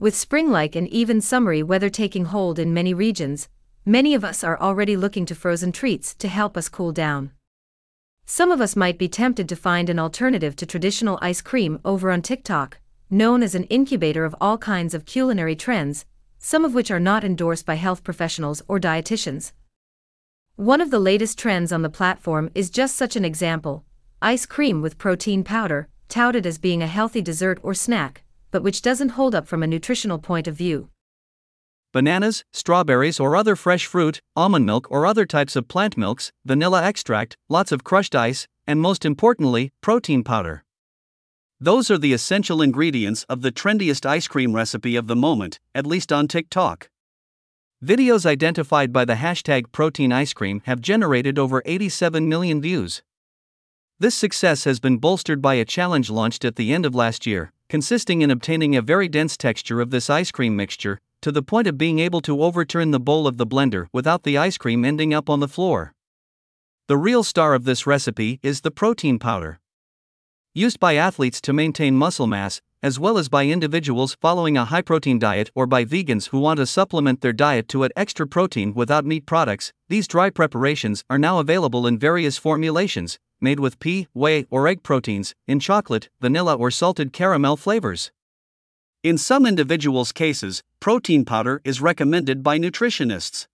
With spring like and even summery weather taking hold in many regions, many of us are already looking to frozen treats to help us cool down. Some of us might be tempted to find an alternative to traditional ice cream over on TikTok, known as an incubator of all kinds of culinary trends, some of which are not endorsed by health professionals or dietitians. One of the latest trends on the platform is just such an example ice cream with protein powder, touted as being a healthy dessert or snack, but which doesn't hold up from a nutritional point of view. Bananas, strawberries, or other fresh fruit, almond milk, or other types of plant milks, vanilla extract, lots of crushed ice, and most importantly, protein powder. Those are the essential ingredients of the trendiest ice cream recipe of the moment, at least on TikTok. Videos identified by the hashtag protein ice cream have generated over 87 million views. This success has been bolstered by a challenge launched at the end of last year, consisting in obtaining a very dense texture of this ice cream mixture, to the point of being able to overturn the bowl of the blender without the ice cream ending up on the floor. The real star of this recipe is the protein powder. Used by athletes to maintain muscle mass, as well as by individuals following a high protein diet or by vegans who want to supplement their diet to add extra protein without meat products, these dry preparations are now available in various formulations, made with pea, whey, or egg proteins, in chocolate, vanilla, or salted caramel flavors. In some individuals' cases, protein powder is recommended by nutritionists.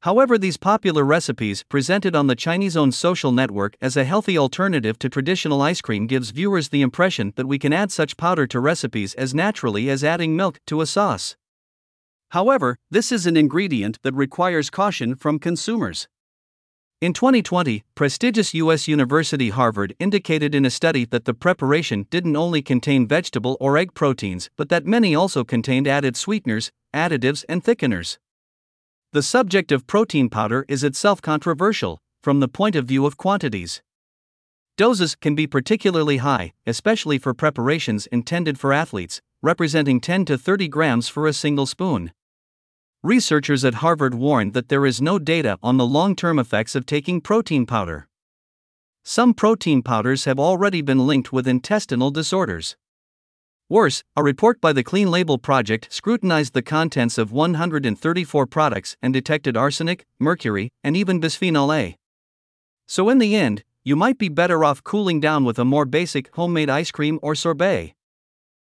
However, these popular recipes, presented on the Chinese owned social network as a healthy alternative to traditional ice cream, gives viewers the impression that we can add such powder to recipes as naturally as adding milk to a sauce. However, this is an ingredient that requires caution from consumers. In 2020, prestigious U.S. university Harvard indicated in a study that the preparation didn't only contain vegetable or egg proteins, but that many also contained added sweeteners, additives, and thickeners. The subject of protein powder is itself controversial, from the point of view of quantities. Doses can be particularly high, especially for preparations intended for athletes, representing 10 to 30 grams for a single spoon. Researchers at Harvard warned that there is no data on the long term effects of taking protein powder. Some protein powders have already been linked with intestinal disorders. Worse, a report by the Clean Label Project scrutinized the contents of 134 products and detected arsenic, mercury, and even bisphenol A. So, in the end, you might be better off cooling down with a more basic homemade ice cream or sorbet.